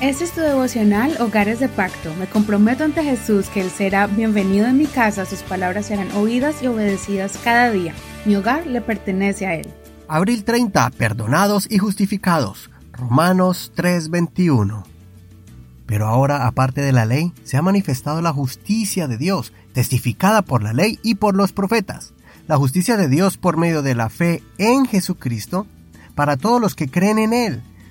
Este es tu devocional Hogares de Pacto. Me comprometo ante Jesús que Él será bienvenido en mi casa, sus palabras serán oídas y obedecidas cada día. Mi hogar le pertenece a Él. Abril 30. Perdonados y justificados. Romanos 3:21. Pero ahora, aparte de la ley, se ha manifestado la justicia de Dios, testificada por la ley y por los profetas. La justicia de Dios por medio de la fe en Jesucristo para todos los que creen en Él,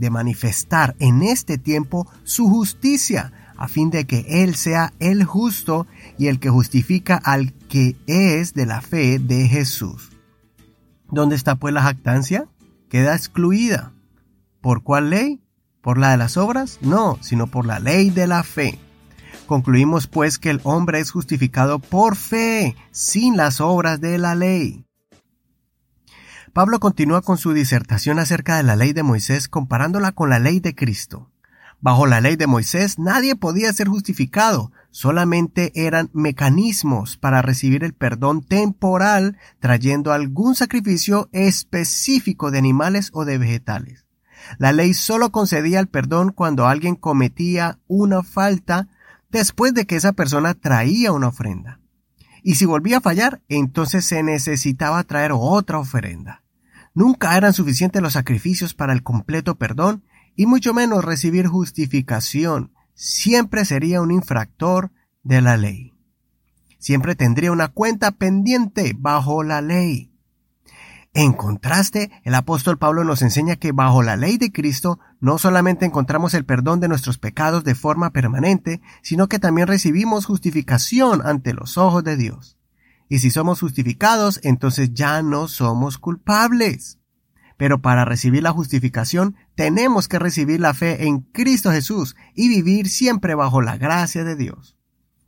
de manifestar en este tiempo su justicia, a fin de que Él sea el justo y el que justifica al que es de la fe de Jesús. ¿Dónde está pues la jactancia? Queda excluida. ¿Por cuál ley? ¿Por la de las obras? No, sino por la ley de la fe. Concluimos pues que el hombre es justificado por fe, sin las obras de la ley. Pablo continúa con su disertación acerca de la ley de Moisés comparándola con la ley de Cristo. Bajo la ley de Moisés nadie podía ser justificado, solamente eran mecanismos para recibir el perdón temporal trayendo algún sacrificio específico de animales o de vegetales. La ley solo concedía el perdón cuando alguien cometía una falta después de que esa persona traía una ofrenda. Y si volvía a fallar, entonces se necesitaba traer otra ofrenda. Nunca eran suficientes los sacrificios para el completo perdón y mucho menos recibir justificación, siempre sería un infractor de la ley. Siempre tendría una cuenta pendiente bajo la ley. En contraste, el apóstol Pablo nos enseña que bajo la ley de Cristo no solamente encontramos el perdón de nuestros pecados de forma permanente, sino que también recibimos justificación ante los ojos de Dios. Y si somos justificados, entonces ya no somos culpables. Pero para recibir la justificación tenemos que recibir la fe en Cristo Jesús y vivir siempre bajo la gracia de Dios.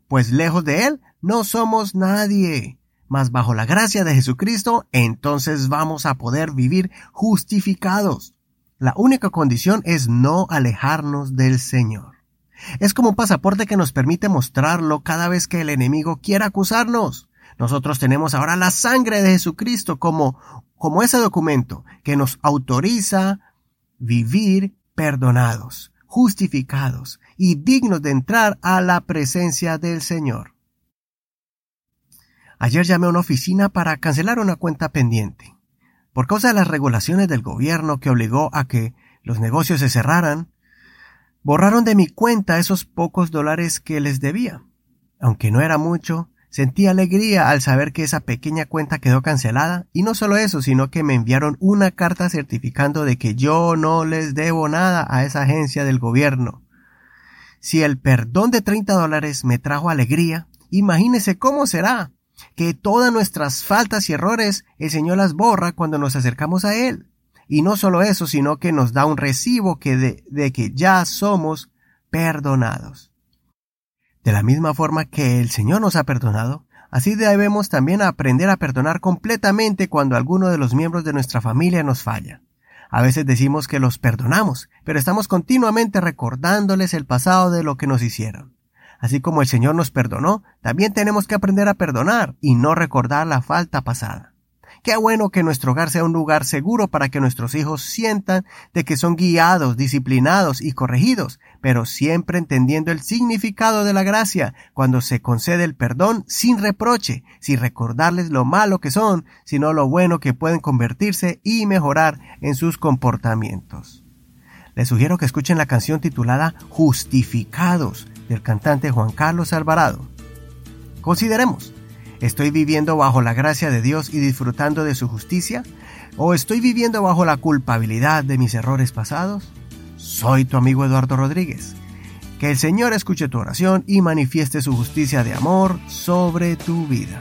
Pues lejos de Él no somos nadie. Mas bajo la gracia de Jesucristo entonces vamos a poder vivir justificados. La única condición es no alejarnos del Señor. Es como un pasaporte que nos permite mostrarlo cada vez que el enemigo quiera acusarnos. Nosotros tenemos ahora la sangre de Jesucristo como como ese documento que nos autoriza vivir perdonados, justificados y dignos de entrar a la presencia del Señor. Ayer llamé a una oficina para cancelar una cuenta pendiente. Por causa de las regulaciones del gobierno que obligó a que los negocios se cerraran, borraron de mi cuenta esos pocos dólares que les debía. Aunque no era mucho, Sentí alegría al saber que esa pequeña cuenta quedó cancelada y no solo eso, sino que me enviaron una carta certificando de que yo no les debo nada a esa agencia del gobierno. Si el perdón de 30 dólares me trajo alegría, imagínese cómo será que todas nuestras faltas y errores el Señor las borra cuando nos acercamos a Él. Y no solo eso, sino que nos da un recibo que de, de que ya somos perdonados. De la misma forma que el Señor nos ha perdonado, así debemos también aprender a perdonar completamente cuando alguno de los miembros de nuestra familia nos falla. A veces decimos que los perdonamos, pero estamos continuamente recordándoles el pasado de lo que nos hicieron. Así como el Señor nos perdonó, también tenemos que aprender a perdonar y no recordar la falta pasada. Qué bueno que nuestro hogar sea un lugar seguro para que nuestros hijos sientan de que son guiados, disciplinados y corregidos, pero siempre entendiendo el significado de la gracia cuando se concede el perdón sin reproche, sin recordarles lo malo que son, sino lo bueno que pueden convertirse y mejorar en sus comportamientos. Les sugiero que escuchen la canción titulada Justificados del cantante Juan Carlos Alvarado. Consideremos, ¿Estoy viviendo bajo la gracia de Dios y disfrutando de su justicia? ¿O estoy viviendo bajo la culpabilidad de mis errores pasados? Soy tu amigo Eduardo Rodríguez. Que el Señor escuche tu oración y manifieste su justicia de amor sobre tu vida.